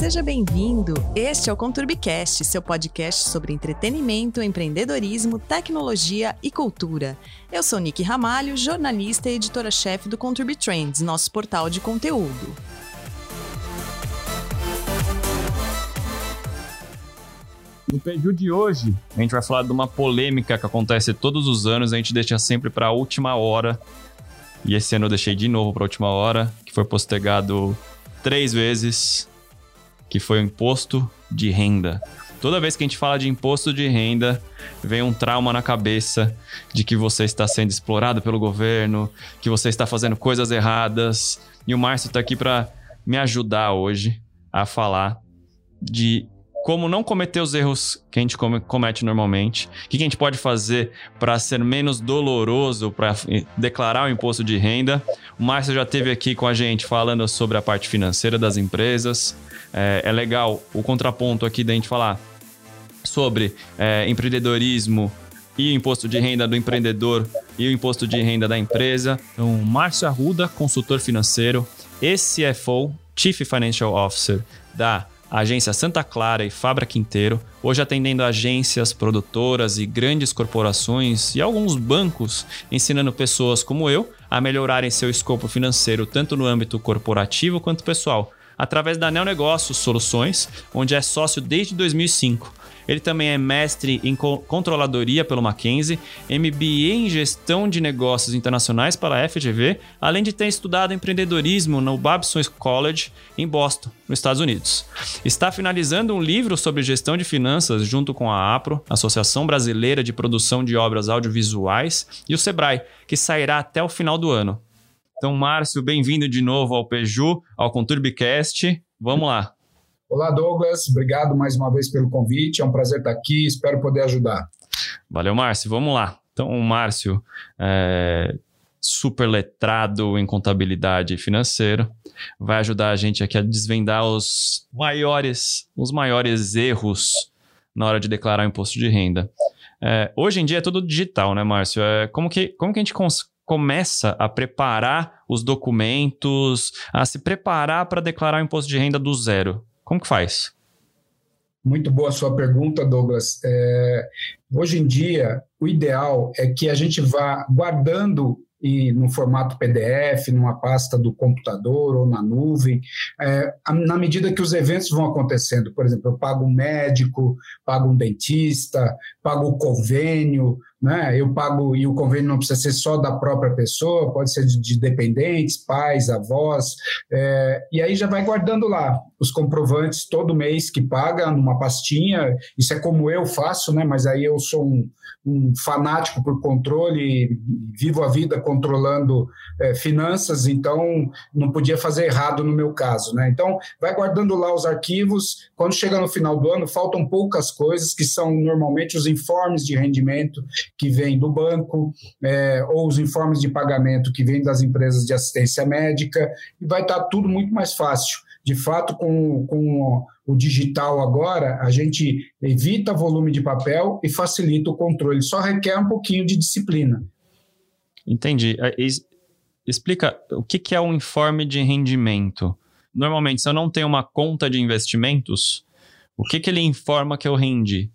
Seja bem-vindo. Este é o Conturbicast, seu podcast sobre entretenimento, empreendedorismo, tecnologia e cultura. Eu sou Nick Ramalho, jornalista e editora-chefe do Conturbi Trends, nosso portal de conteúdo. No Peju de hoje, a gente vai falar de uma polêmica que acontece todos os anos, a gente deixa sempre para a última hora. E esse ano eu deixei de novo para a última hora, que foi postergado três vezes que foi o imposto de renda. Toda vez que a gente fala de imposto de renda, vem um trauma na cabeça de que você está sendo explorado pelo governo, que você está fazendo coisas erradas. E o Márcio está aqui para me ajudar hoje a falar de como não cometer os erros que a gente comete normalmente, o que a gente pode fazer para ser menos doloroso para declarar o imposto de renda. O Márcio já esteve aqui com a gente falando sobre a parte financeira das empresas. É, é legal o contraponto aqui da gente falar sobre é, empreendedorismo e o imposto de renda do empreendedor e o imposto de renda da empresa. Então, Márcio Arruda, consultor financeiro e CFO, Chief Financial Officer da agência Santa Clara e Fabra Quinteiro, hoje atendendo agências, produtoras e grandes corporações e alguns bancos, ensinando pessoas como eu a melhorarem seu escopo financeiro tanto no âmbito corporativo quanto pessoal, através da Neo Negócios Soluções, onde é sócio desde 2005. Ele também é mestre em controladoria pelo Mackenzie, MBA em gestão de negócios internacionais pela FGV, além de ter estudado empreendedorismo no Babson College em Boston, nos Estados Unidos. Está finalizando um livro sobre gestão de finanças junto com a APRO, Associação Brasileira de Produção de Obras Audiovisuais, e o Sebrae, que sairá até o final do ano. Então, Márcio, bem-vindo de novo ao Peju, ao Conturbicast. Vamos lá. Olá, Douglas. Obrigado mais uma vez pelo convite. É um prazer estar aqui. Espero poder ajudar. Valeu, Márcio. Vamos lá. Então, o Márcio é super letrado em contabilidade financeira, vai ajudar a gente aqui a desvendar os maiores, os maiores erros na hora de declarar o imposto de renda. É, hoje em dia é tudo digital, né, Márcio? É, como, que, como que a gente começa a preparar os documentos, a se preparar para declarar o imposto de renda do zero? Como que faz? Muito boa a sua pergunta, Douglas. É, hoje em dia, o ideal é que a gente vá guardando e no formato PDF, numa pasta do computador ou na nuvem, é, na medida que os eventos vão acontecendo. Por exemplo, eu pago um médico, pago um dentista, pago o convênio, né? Eu pago, e o convênio não precisa ser só da própria pessoa, pode ser de, de dependentes, pais, avós, é, e aí já vai guardando lá os comprovantes todo mês que paga numa pastinha. Isso é como eu faço, né? Mas aí eu sou um, um fanático por controle, vivo a vida controlando é, finanças, então não podia fazer errado no meu caso, né? Então vai guardando lá os arquivos. Quando chega no final do ano, faltam poucas coisas que são normalmente os informes de rendimento que vêm do banco, é, ou os informes de pagamento que vêm das empresas de assistência médica, e vai estar tudo muito mais fácil. De fato, com, com o digital agora, a gente evita volume de papel e facilita o controle. Só requer um pouquinho de disciplina. Entendi. É, explica o que é um informe de rendimento. Normalmente, se eu não tenho uma conta de investimentos, o que, que ele informa que eu rendi?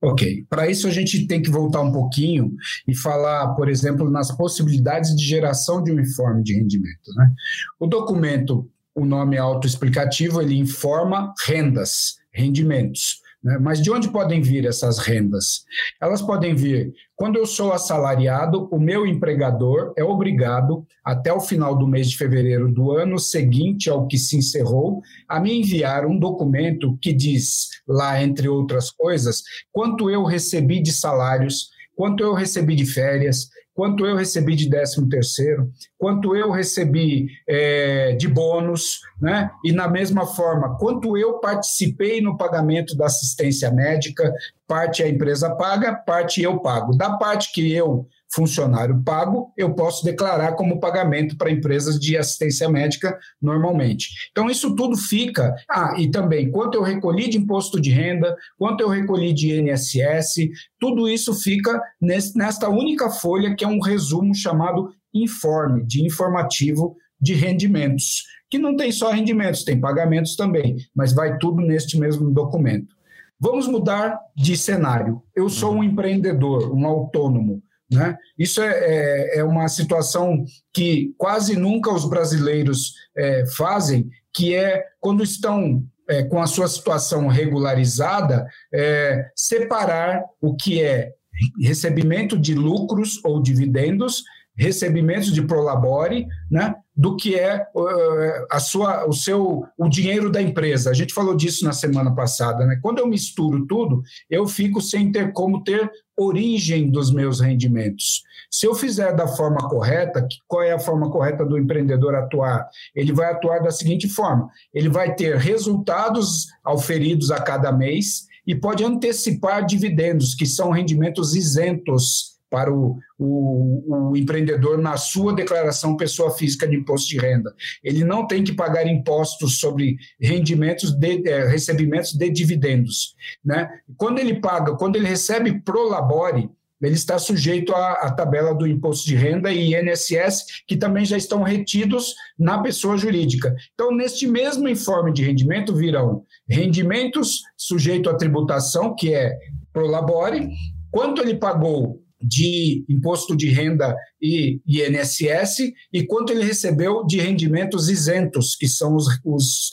Ok, para isso a gente tem que voltar um pouquinho e falar, por exemplo, nas possibilidades de geração de um informe de rendimento. Né? O documento, o nome autoexplicativo, ele informa rendas, rendimentos. Né? Mas de onde podem vir essas rendas? Elas podem vir quando eu sou assalariado, o meu empregador é obrigado, até o final do mês de fevereiro do ano seguinte ao que se encerrou, a me enviar um documento que diz, lá entre outras coisas, quanto eu recebi de salários, quanto eu recebi de férias, quanto eu recebi de 13 terceiro, quanto eu recebi é, de bônus, né? E na mesma forma, quanto eu participei no pagamento da assistência médica, parte a empresa paga, parte eu pago. Da parte que eu funcionário pago, eu posso declarar como pagamento para empresas de assistência médica normalmente. Então, isso tudo fica. Ah, e também quanto eu recolhi de imposto de renda, quanto eu recolhi de INSS, tudo isso fica nesta única folha que é um resumo chamado informe, de informativo de rendimentos. que não tem só rendimentos, tem pagamentos também, mas vai tudo neste mesmo documento. Vamos mudar de cenário. Eu sou um empreendedor, um autônomo. Né? Isso é, é, é, uma situação que quase nunca os brasileiros é, fazem, que é quando estão é, com a sua situação regularizada, é, separar o que é recebimento de lucros ou dividendos, recebimentos de prolabore, né, do que é uh, a sua, o seu, o dinheiro da empresa. A gente falou disso na semana passada, né? Quando eu misturo tudo, eu fico sem ter como ter origem dos meus rendimentos. Se eu fizer da forma correta, qual é a forma correta do empreendedor atuar? Ele vai atuar da seguinte forma: ele vai ter resultados auferidos a cada mês e pode antecipar dividendos, que são rendimentos isentos para o, o, o, empreendedor na sua declaração pessoa física de imposto de renda. Ele não tem que pagar impostos sobre rendimentos de é, recebimentos de dividendos. Né? Quando ele paga, quando ele recebe pro labore, ele está sujeito à, à, tabela do imposto de renda e INSS, que também já estão retidos na pessoa jurídica. Então, neste mesmo informe de rendimento virão rendimentos sujeito à tributação, que é pro labore, quanto ele pagou de imposto de renda e INSS e quanto ele recebeu de rendimentos isentos, que são os, os,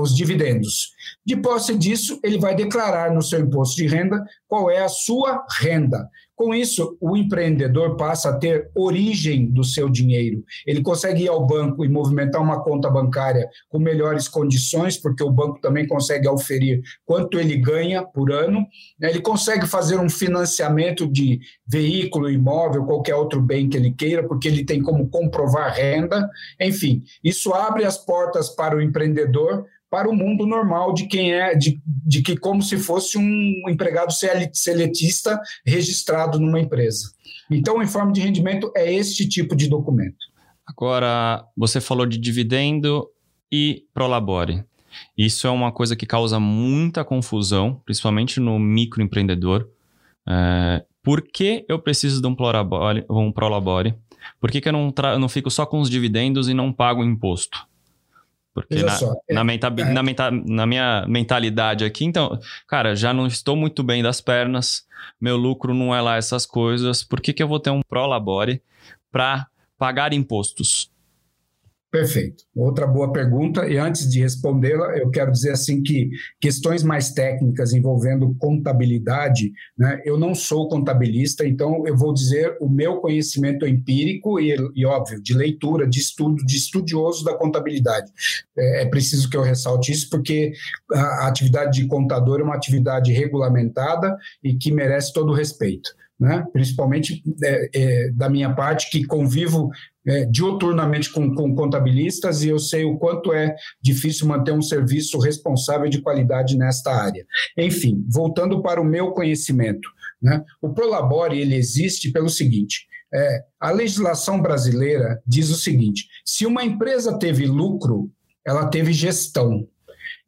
os dividendos. De posse disso, ele vai declarar no seu imposto de renda qual é a sua renda. Com isso, o empreendedor passa a ter origem do seu dinheiro. Ele consegue ir ao banco e movimentar uma conta bancária com melhores condições, porque o banco também consegue oferir quanto ele ganha por ano. Ele consegue fazer um financiamento de veículo, imóvel, qualquer outro bem que ele queira, porque ele tem como comprovar renda. Enfim, isso abre as portas para o empreendedor para o mundo normal de quem é, de, de que como se fosse um empregado seletista registrado numa empresa. Então, o informe de rendimento é este tipo de documento. Agora, você falou de dividendo e prolabore. Isso é uma coisa que causa muita confusão, principalmente no microempreendedor. É, por que eu preciso de um prolabore? Um prolabore? Por que, que eu não, não fico só com os dividendos e não pago imposto? Porque na, é, na, menta, é. na, menta, na, minha mentalidade aqui, então, cara, já não estou muito bem das pernas, meu lucro não é lá essas coisas, por que, que eu vou ter um Prolabore para pagar impostos? Perfeito. Outra boa pergunta, e antes de respondê-la, eu quero dizer assim que questões mais técnicas envolvendo contabilidade, né, eu não sou contabilista, então eu vou dizer o meu conhecimento empírico e, e óbvio, de leitura, de estudo, de estudioso da contabilidade. É, é preciso que eu ressalte isso, porque a, a atividade de contador é uma atividade regulamentada e que merece todo o respeito. Né? principalmente é, é, da minha parte, que convivo é, dioturnamente com, com contabilistas e eu sei o quanto é difícil manter um serviço responsável de qualidade nesta área. Enfim, voltando para o meu conhecimento, né? o Prolabore ele existe pelo seguinte: é, a legislação brasileira diz o seguinte: se uma empresa teve lucro, ela teve gestão.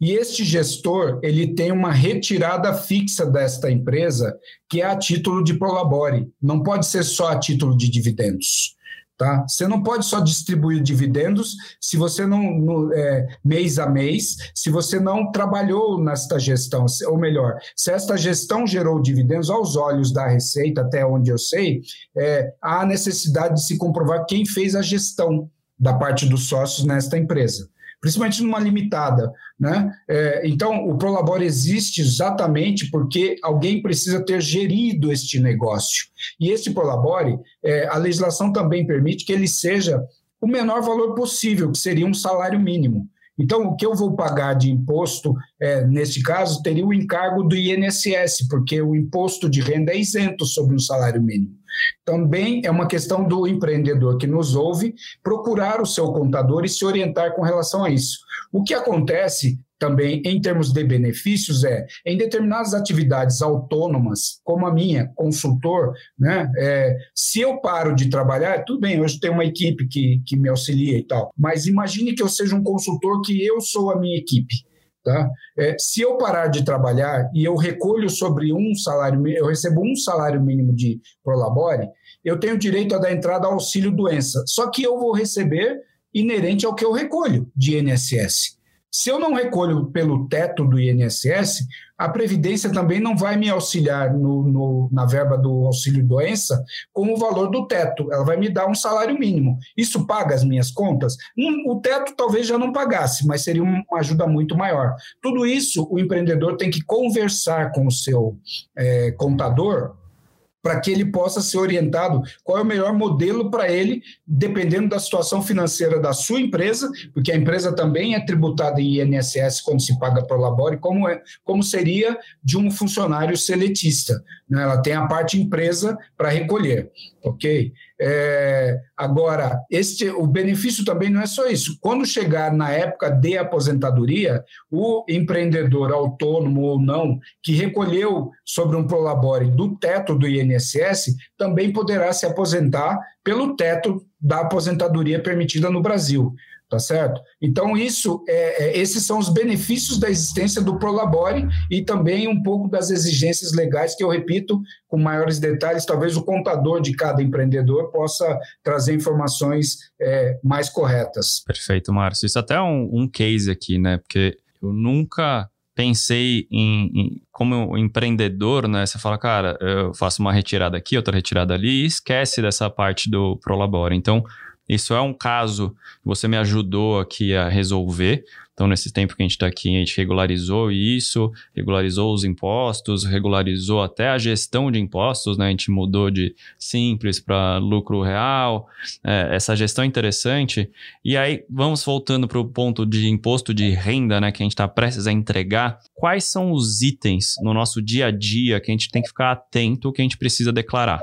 E este gestor ele tem uma retirada fixa desta empresa, que é a título de prolabore, não pode ser só a título de dividendos. Tá? Você não pode só distribuir dividendos se você não, no, é, mês a mês, se você não trabalhou nesta gestão, ou melhor, se esta gestão gerou dividendos aos olhos da Receita, até onde eu sei, é, há necessidade de se comprovar quem fez a gestão da parte dos sócios nesta empresa principalmente numa limitada. Né? É, então, o Prolabore existe exatamente porque alguém precisa ter gerido este negócio. E este Prolabore, é, a legislação também permite que ele seja o menor valor possível, que seria um salário mínimo. Então, o que eu vou pagar de imposto, é, neste caso, teria o encargo do INSS, porque o imposto de renda é isento sobre um salário mínimo. Também é uma questão do empreendedor que nos ouve procurar o seu contador e se orientar com relação a isso. O que acontece também em termos de benefícios é em determinadas atividades autônomas, como a minha, consultor, né? É, se eu paro de trabalhar, tudo bem, hoje tem uma equipe que, que me auxilia e tal, mas imagine que eu seja um consultor que eu sou a minha equipe. Tá? É, se eu parar de trabalhar e eu recolho sobre um salário, eu recebo um salário mínimo de prolabore, eu tenho direito a dar entrada ao auxílio doença. Só que eu vou receber inerente ao que eu recolho de INSS. Se eu não recolho pelo teto do INSS, a Previdência também não vai me auxiliar no, no, na verba do auxílio-doença com o valor do teto. Ela vai me dar um salário mínimo. Isso paga as minhas contas? Um, o teto talvez já não pagasse, mas seria uma ajuda muito maior. Tudo isso o empreendedor tem que conversar com o seu é, contador para que ele possa ser orientado qual é o melhor modelo para ele, dependendo da situação financeira da sua empresa, porque a empresa também é tributada em INSS quando se paga para o labore, como, é, como seria de um funcionário seletista. Né? Ela tem a parte empresa para recolher, ok? É, agora, este, o benefício também não é só isso. Quando chegar na época de aposentadoria, o empreendedor autônomo ou não que recolheu sobre um prolabore do teto do INSS também poderá se aposentar pelo teto da aposentadoria permitida no Brasil tá certo? Então, isso, é, é, esses são os benefícios da existência do Prolabore e também um pouco das exigências legais que eu repito com maiores detalhes, talvez o contador de cada empreendedor possa trazer informações é, mais corretas. Perfeito, Márcio. Isso até é um, um case aqui, né? Porque eu nunca pensei em, em, como empreendedor, né? Você fala, cara, eu faço uma retirada aqui, outra retirada ali, e esquece dessa parte do Prolabore. Então, isso é um caso que você me ajudou aqui a resolver. Então, nesse tempo que a gente está aqui, a gente regularizou isso, regularizou os impostos, regularizou até a gestão de impostos, né? A gente mudou de simples para lucro real. É, essa gestão é interessante. E aí, vamos voltando para o ponto de imposto de renda, né? Que a gente está prestes a entregar. Quais são os itens no nosso dia a dia que a gente tem que ficar atento, que a gente precisa declarar?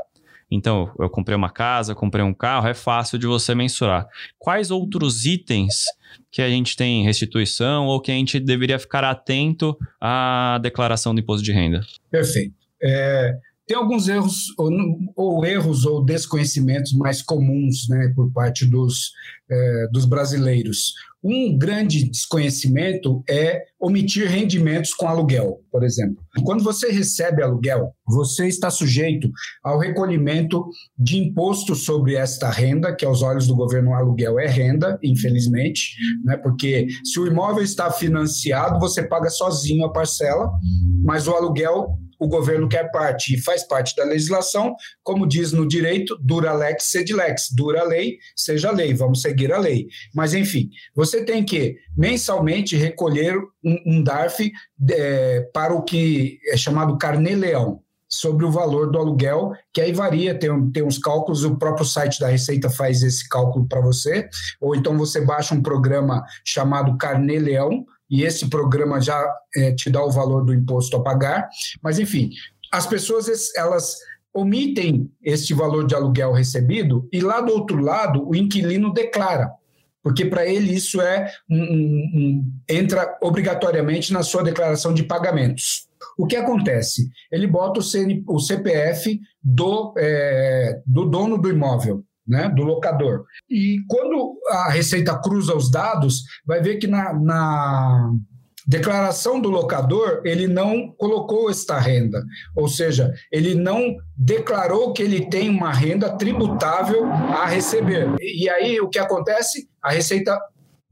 Então, eu comprei uma casa, comprei um carro, é fácil de você mensurar. Quais outros itens que a gente tem restituição ou que a gente deveria ficar atento à declaração do imposto de renda? Perfeito. É, tem alguns erros, ou, ou, erros ou desconhecimentos mais comuns né, por parte dos, é, dos brasileiros. Um grande desconhecimento é omitir rendimentos com aluguel, por exemplo. Quando você recebe aluguel, você está sujeito ao recolhimento de imposto sobre esta renda, que aos olhos do governo aluguel é renda, infelizmente, né? porque se o imóvel está financiado, você paga sozinho a parcela, mas o aluguel o governo quer parte e faz parte da legislação, como diz no direito, dura lex sed lex, dura lei, seja lei, vamos seguir a lei. Mas, enfim, você tem que mensalmente recolher um, um DARF é, para o que é chamado carnê-leão, sobre o valor do aluguel, que aí varia, tem, tem uns cálculos, o próprio site da Receita faz esse cálculo para você, ou então você baixa um programa chamado Carnê Leão, e esse programa já é, te dá o valor do imposto a pagar. Mas, enfim, as pessoas elas omitem este valor de aluguel recebido e lá do outro lado o inquilino declara porque para ele isso é um, um, entra obrigatoriamente na sua declaração de pagamentos. O que acontece? Ele bota o, o CPF do, é, do dono do imóvel né, do locador. E quando a Receita cruza os dados, vai ver que na, na declaração do locador ele não colocou esta renda, ou seja, ele não declarou que ele tem uma renda tributável a receber. E aí o que acontece? A Receita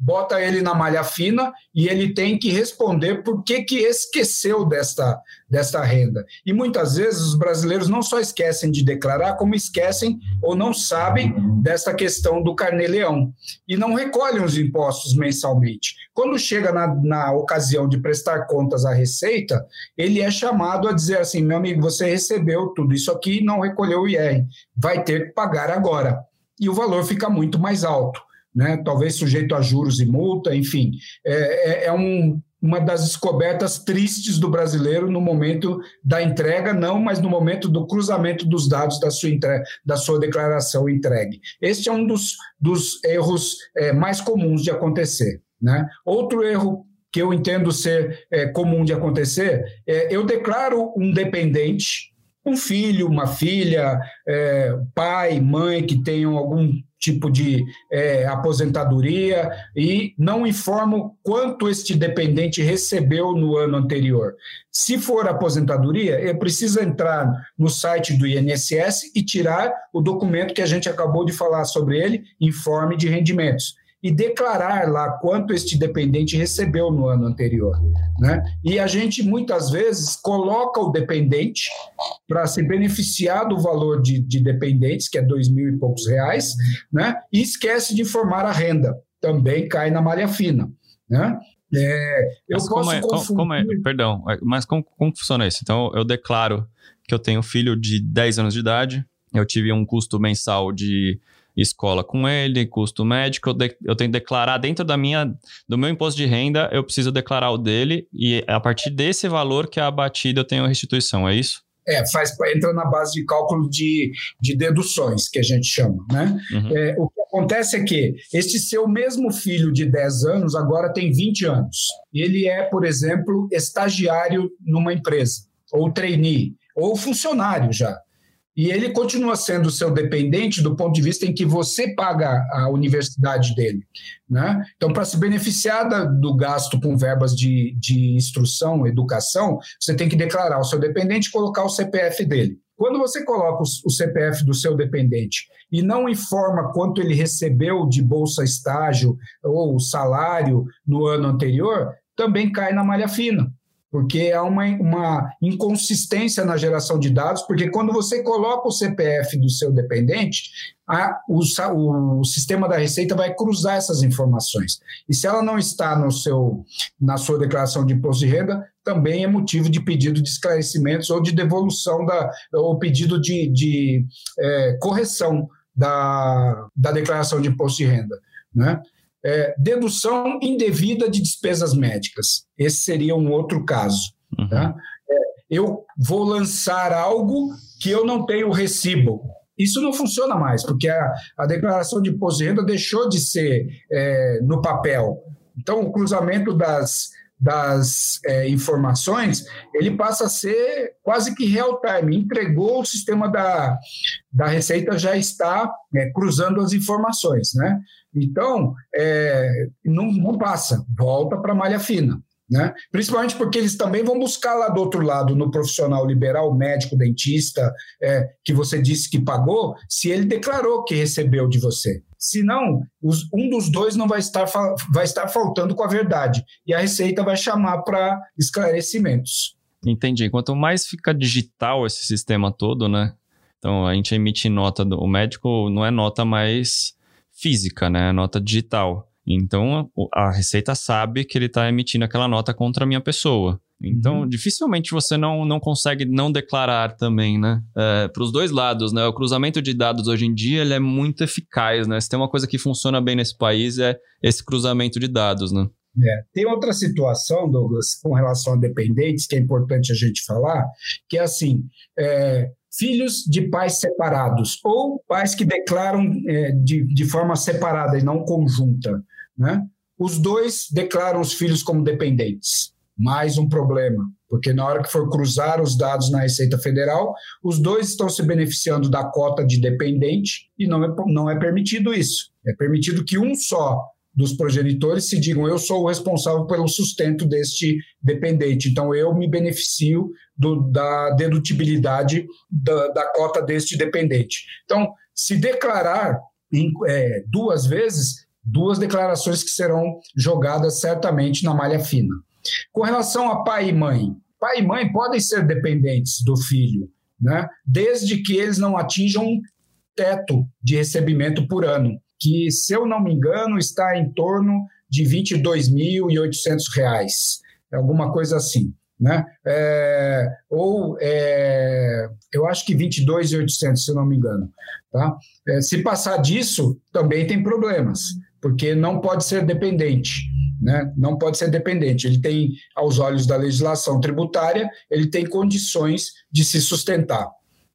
bota ele na malha fina e ele tem que responder por que, que esqueceu desta, desta renda. E muitas vezes os brasileiros não só esquecem de declarar, como esquecem ou não sabem desta questão do carnê-leão e não recolhem os impostos mensalmente. Quando chega na, na ocasião de prestar contas à Receita, ele é chamado a dizer assim: meu amigo, você recebeu tudo isso aqui e não recolheu o IR, vai ter que pagar agora. E o valor fica muito mais alto né? talvez sujeito a juros e multa, enfim. É, é, é um, uma das descobertas tristes do brasileiro no momento da entrega, não, mas no momento do cruzamento dos dados da sua, da sua declaração entregue. Este é um dos, dos erros é, mais comuns de acontecer. Né? Outro erro que eu entendo ser é, comum de acontecer é eu declaro um dependente, um filho, uma filha, é, pai, mãe que tenham algum tipo de é, aposentadoria e não informo quanto este dependente recebeu no ano anterior. Se for aposentadoria, eu preciso entrar no site do INSS e tirar o documento que a gente acabou de falar sobre ele, informe de rendimentos. E declarar lá quanto este dependente recebeu no ano anterior. Né? E a gente muitas vezes coloca o dependente para se beneficiar do valor de, de dependentes, que é dois mil e poucos reais, né? e esquece de informar a renda. Também cai na malha fina. Né? É, eu mas posso como é, confundir... como é, perdão, é, mas como, como funciona isso? Então, eu declaro que eu tenho um filho de 10 anos de idade, eu tive um custo mensal de escola com ele, custo médico, eu, de, eu, tenho que declarar dentro da minha, do meu imposto de renda, eu preciso declarar o dele e a partir desse valor que é abatido eu tenho a restituição, é isso? É, faz, entra na base de cálculo de, de deduções, que a gente chama. Né? Uhum. É, o que acontece é que este seu mesmo filho de 10 anos agora tem 20 anos. Ele é, por exemplo, estagiário numa empresa, ou trainee, ou funcionário já. E ele continua sendo seu dependente do ponto de vista em que você paga a universidade dele. Né? Então, para se beneficiar da, do gasto com verbas de, de instrução, educação, você tem que declarar o seu dependente e colocar o CPF dele. Quando você coloca o, o CPF do seu dependente e não informa quanto ele recebeu de bolsa estágio ou salário no ano anterior, também cai na malha fina porque há uma, uma inconsistência na geração de dados, porque quando você coloca o CPF do seu dependente, a, o, o, sistema da Receita vai cruzar essas informações. E se ela não está no seu, na sua declaração de imposto de renda, também é motivo de pedido de esclarecimentos ou de devolução da, ou pedido de, de é, correção da, da declaração de imposto de renda. Né? É, dedução indevida de despesas médicas. Esse seria um outro caso. Uhum. Tá? É, eu vou lançar algo que eu não tenho recibo. Isso não funciona mais, porque a, a declaração de imposto de renda deixou de ser é, no papel. Então, o cruzamento das, das é, informações, ele passa a ser quase que real time. Entregou o sistema da, da Receita, já está é, cruzando as informações. Né? Então, é, não, não passa, volta para a malha fina. Né? Principalmente porque eles também vão buscar lá do outro lado, no profissional liberal, médico, dentista, é, que você disse que pagou, se ele declarou que recebeu de você. Senão, os, um dos dois não vai estar, vai estar faltando com a verdade. E a Receita vai chamar para esclarecimentos. Entendi. Quanto mais fica digital esse sistema todo, né? Então, a gente emite nota, do, o médico não é nota mais física, né? Nota digital. Então a Receita sabe que ele está emitindo aquela nota contra a minha pessoa. Então, uhum. dificilmente você não, não consegue não declarar também, né? É, Para os dois lados, né? O cruzamento de dados hoje em dia ele é muito eficaz, né? Se tem uma coisa que funciona bem nesse país é esse cruzamento de dados, né? É. Tem outra situação, Douglas, com relação a dependentes, que é importante a gente falar, que é assim: é, filhos de pais separados ou pais que declaram é, de, de forma separada e não conjunta. Né? Os dois declaram os filhos como dependentes. Mais um problema, porque na hora que for cruzar os dados na Receita Federal, os dois estão se beneficiando da cota de dependente e não é, não é permitido isso. É permitido que um só dos progenitores se digam eu sou o responsável pelo sustento deste dependente, então eu me beneficio do, da dedutibilidade da, da, cota deste dependente. Então, se declarar em, é, duas vezes, duas declarações que serão jogadas certamente na malha fina. Com relação a pai e mãe, pai e mãe podem ser dependentes do filho, né? desde que eles não atinjam um teto de recebimento por ano que, se eu não me engano, está em torno de R$ 22.800, alguma coisa assim. Né? É, ou é, eu acho que 22,800, se eu não me engano. Tá? É, se passar disso, também tem problemas, porque não pode ser dependente. Né? Não pode ser dependente. Ele tem, aos olhos da legislação tributária, ele tem condições de se sustentar.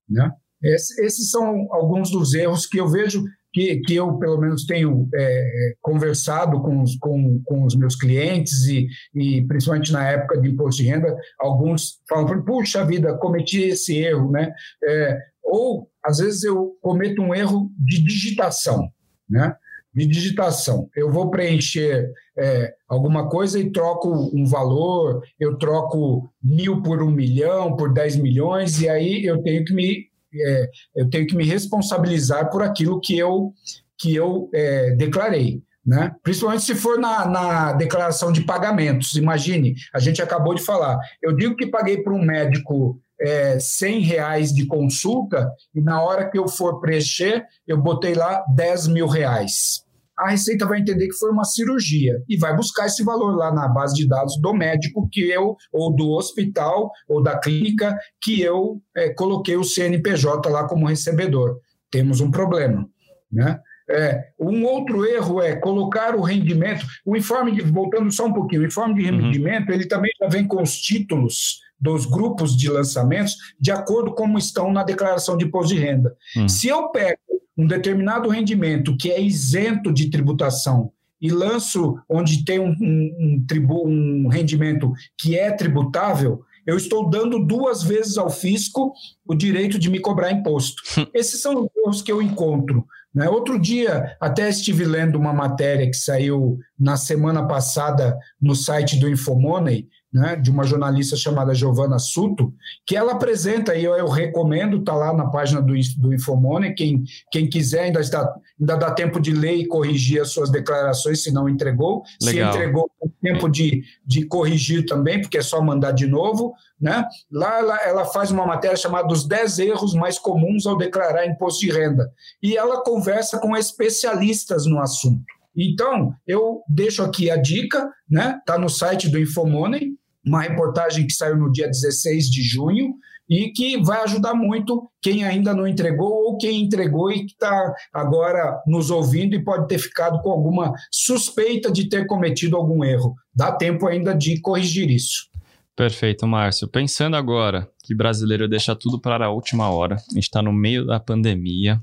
Né? esses são alguns dos erros que eu vejo que, que eu, pelo menos, tenho é, conversado com os, com, com os meus clientes e, e, principalmente na época de imposto de renda, alguns falam, puxa vida, cometi esse erro, né? É, ou, às vezes, eu cometo um erro de digitação, né? De digitação. Eu vou preencher é, alguma coisa e troco um valor, eu troco mil por um milhão, por dez milhões, e aí eu tenho que me é, eu tenho que me responsabilizar por aquilo que eu, que eu é, declarei. Né? Principalmente se for na, na declaração de pagamentos. Imagine, a gente acabou de falar. Eu digo que paguei para um médico é, 100 reais de consulta e na hora que eu for preencher, eu botei lá 10 mil reais. A Receita vai entender que foi uma cirurgia e vai buscar esse valor lá na base de dados do médico que eu, ou do hospital, ou da clínica que eu é, coloquei o CNPJ lá como recebedor. Temos um problema. Né? É, um outro erro é colocar o rendimento. O informe, de, voltando só um pouquinho, o informe de uhum. rendimento uhum. ele também já vem com os títulos dos grupos de lançamentos de acordo com como estão na declaração de imposto de renda. Hum. Se eu pego um determinado rendimento que é isento de tributação e lanço onde tem um, um, um, tribu, um rendimento que é tributável, eu estou dando duas vezes ao fisco o direito de me cobrar imposto. Esses são os erros que eu encontro. Né? Outro dia, até estive lendo uma matéria que saiu na semana passada no site do Infomoney, né, de uma jornalista chamada Giovana Suto, que ela apresenta, e eu, eu recomendo, está lá na página do, do Infomone, quem, quem quiser ainda, está, ainda dá tempo de ler e corrigir as suas declarações, se não entregou. Legal. Se entregou, tempo de, de corrigir também, porque é só mandar de novo. Né? Lá ela, ela faz uma matéria chamada Os 10 erros mais comuns ao declarar imposto de renda. E ela conversa com especialistas no assunto. Então, eu deixo aqui a dica, né? Está no site do Infomoney, uma reportagem que saiu no dia 16 de junho e que vai ajudar muito quem ainda não entregou ou quem entregou e que está agora nos ouvindo e pode ter ficado com alguma suspeita de ter cometido algum erro. Dá tempo ainda de corrigir isso. Perfeito, Márcio. Pensando agora que brasileiro deixa tudo para a última hora, a gente está no meio da pandemia,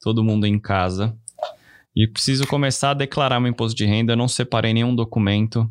todo mundo em casa, e preciso começar a declarar meu imposto de renda, eu não separei nenhum documento,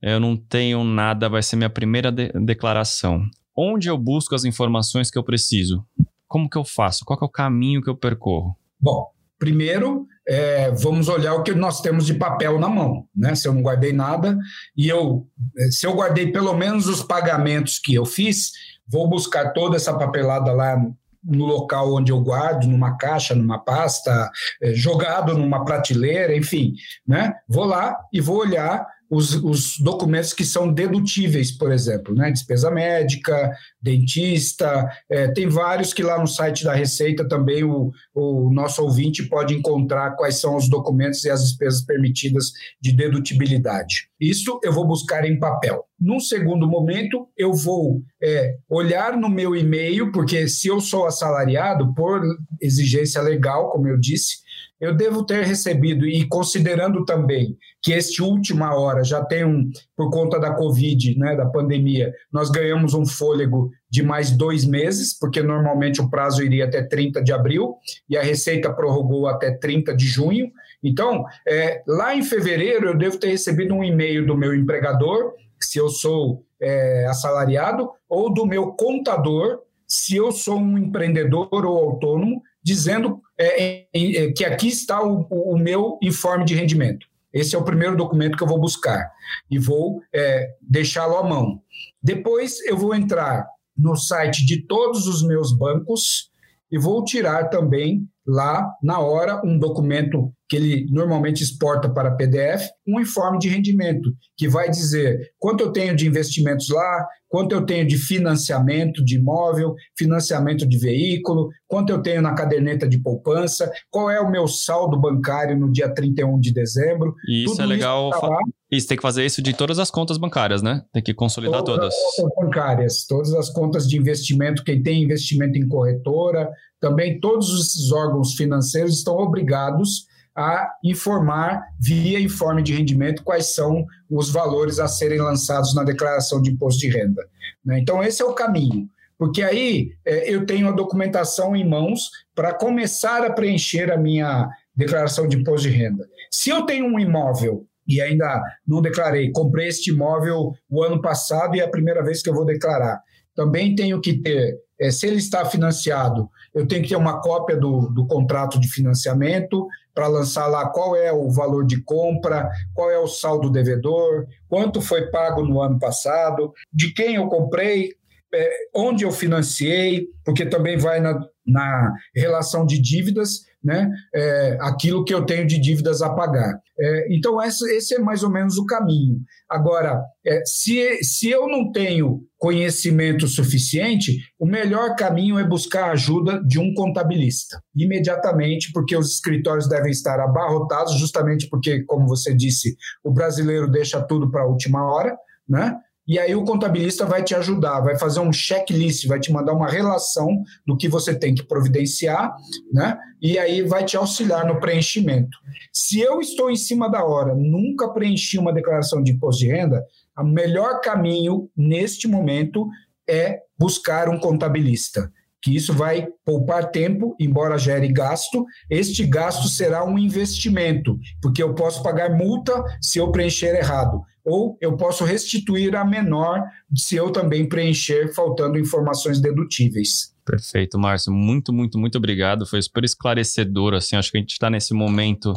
eu não tenho nada, vai ser minha primeira de declaração. Onde eu busco as informações que eu preciso? Como que eu faço? Qual é o caminho que eu percorro? Bom, primeiro é, vamos olhar o que nós temos de papel na mão, né? Se eu não guardei nada e eu, se eu guardei pelo menos os pagamentos que eu fiz, vou buscar toda essa papelada lá no local onde eu guardo, numa caixa, numa pasta, é, jogado numa prateleira, enfim, né? Vou lá e vou olhar os, os, documentos que são dedutíveis, por exemplo, né? despesa médica, dentista, é, tem vários que lá no site da Receita também o, o nosso ouvinte pode encontrar quais são os documentos e as despesas permitidas de dedutibilidade. Isso eu vou buscar em papel. Num segundo momento, eu vou é, olhar no meu e-mail, porque se eu sou assalariado, por exigência legal, como eu disse, eu devo ter recebido, e considerando também que este última hora já tem um, por conta da Covid, né, da pandemia, nós ganhamos um fôlego de mais dois meses, porque normalmente o prazo iria até 30 de abril, e a Receita prorrogou até 30 de junho. Então, é, lá em fevereiro, eu devo ter recebido um e-mail do meu empregador, se eu sou é, assalariado, ou do meu contador, se eu sou um empreendedor ou autônomo, dizendo é, é, que aqui está o, o, meu informe de rendimento. Esse é o primeiro documento que eu vou buscar e vou é, deixá-lo à mão. Depois eu vou entrar no site de todos os meus bancos e vou tirar também lá na hora um documento que ele normalmente exporta para PDF, um informe de rendimento, que vai dizer quanto eu tenho de investimentos lá, quanto eu tenho de financiamento de imóvel, financiamento de veículo, quanto eu tenho na caderneta de poupança, qual é o meu saldo bancário no dia 31 de dezembro. E isso é legal. Isso, tá isso tem que fazer isso de todas as contas bancárias, né? Tem que consolidar todas. Todas as contas bancárias, todas as contas de investimento, quem tem investimento em corretora, também todos esses órgãos financeiros estão obrigados a informar via informe de rendimento quais são os valores a serem lançados na declaração de imposto de renda. Né? Então, esse é o caminho, porque aí é, eu tenho a documentação em mãos para começar a preencher a minha declaração de imposto de renda. Se eu tenho um imóvel e ainda não declarei, comprei este imóvel o ano passado e é a primeira vez que eu vou declarar, também tenho que ter, é, se ele está financiado, eu tenho que ter uma cópia do, do contrato de financiamento para lançar lá qual é o valor de compra, qual é o saldo devedor, quanto foi pago no ano passado, de quem eu comprei, é, onde eu financiei, porque também vai na, na relação de dívidas, né, é, aquilo que eu tenho de dívidas a pagar. É, então, esse, esse, é mais ou menos o caminho. Agora, é, se, se eu não tenho conhecimento suficiente, o melhor caminho é buscar a ajuda de um contabilista, imediatamente, porque os escritórios devem estar abarrotados, justamente porque, como você disse, o brasileiro deixa tudo para a última hora, né? E aí o contabilista vai te ajudar, vai fazer um checklist, vai te mandar uma relação do que você tem que providenciar, né? E aí vai te auxiliar no preenchimento. Se eu estou em cima da hora, nunca preenchi uma declaração de imposto de renda, o melhor caminho neste momento é buscar um contabilista que isso vai poupar tempo, embora gere gasto. Este gasto será um investimento, porque eu posso pagar multa se eu preencher errado, ou eu posso restituir a menor se eu também preencher faltando informações dedutíveis. Perfeito, Márcio. Muito, muito, muito obrigado. Foi super esclarecedor. Assim, acho que a gente está nesse momento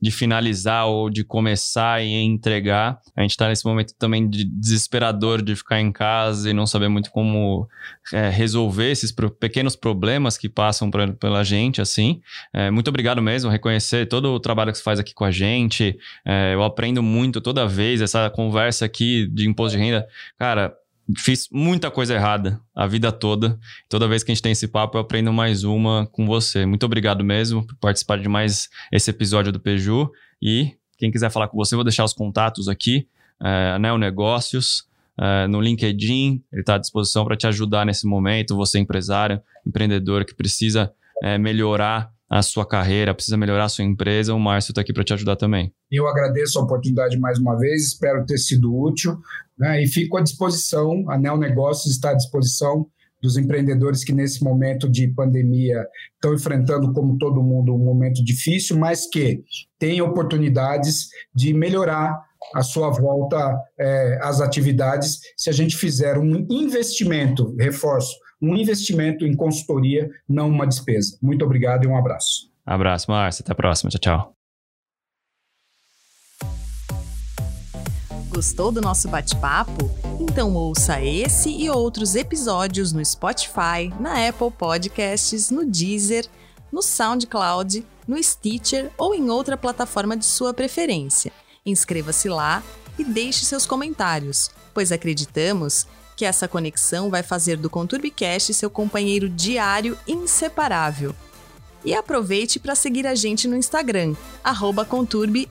de finalizar ou de começar e entregar. A gente está nesse momento também de desesperador de ficar em casa e não saber muito como é, resolver esses pro pequenos problemas que passam pra, pela gente, assim. É, muito obrigado mesmo, reconhecer todo o trabalho que você faz aqui com a gente. É, eu aprendo muito toda vez, essa conversa aqui de imposto de renda. Cara, fiz muita coisa errada a vida toda. Toda vez que a gente tem esse papo, eu aprendo mais uma com você. Muito obrigado mesmo por participar de mais esse episódio do Peju. E quem quiser falar com você, vou deixar os contatos aqui. É, Negócios, é, no LinkedIn, ele está à disposição para te ajudar nesse momento. Você, empresário, empreendedor que precisa é, melhorar a sua carreira, precisa melhorar a sua empresa, o Márcio está aqui para te ajudar também. Eu agradeço a oportunidade mais uma vez, espero ter sido útil né, e fico à disposição, a Neo Negócios está à disposição dos empreendedores que nesse momento de pandemia estão enfrentando, como todo mundo, um momento difícil, mas que têm oportunidades de melhorar a sua volta é, às atividades se a gente fizer um investimento, reforço, um investimento em consultoria, não uma despesa. Muito obrigado e um abraço. Abraço, Márcio. Até a próxima. Tchau, tchau. Gostou do nosso bate-papo? Então ouça esse e outros episódios no Spotify, na Apple Podcasts, no Deezer, no SoundCloud, no Stitcher ou em outra plataforma de sua preferência. Inscreva-se lá e deixe seus comentários, pois acreditamos que essa conexão vai fazer do ConturbiCast seu companheiro diário inseparável. E aproveite para seguir a gente no Instagram, @conturbi_.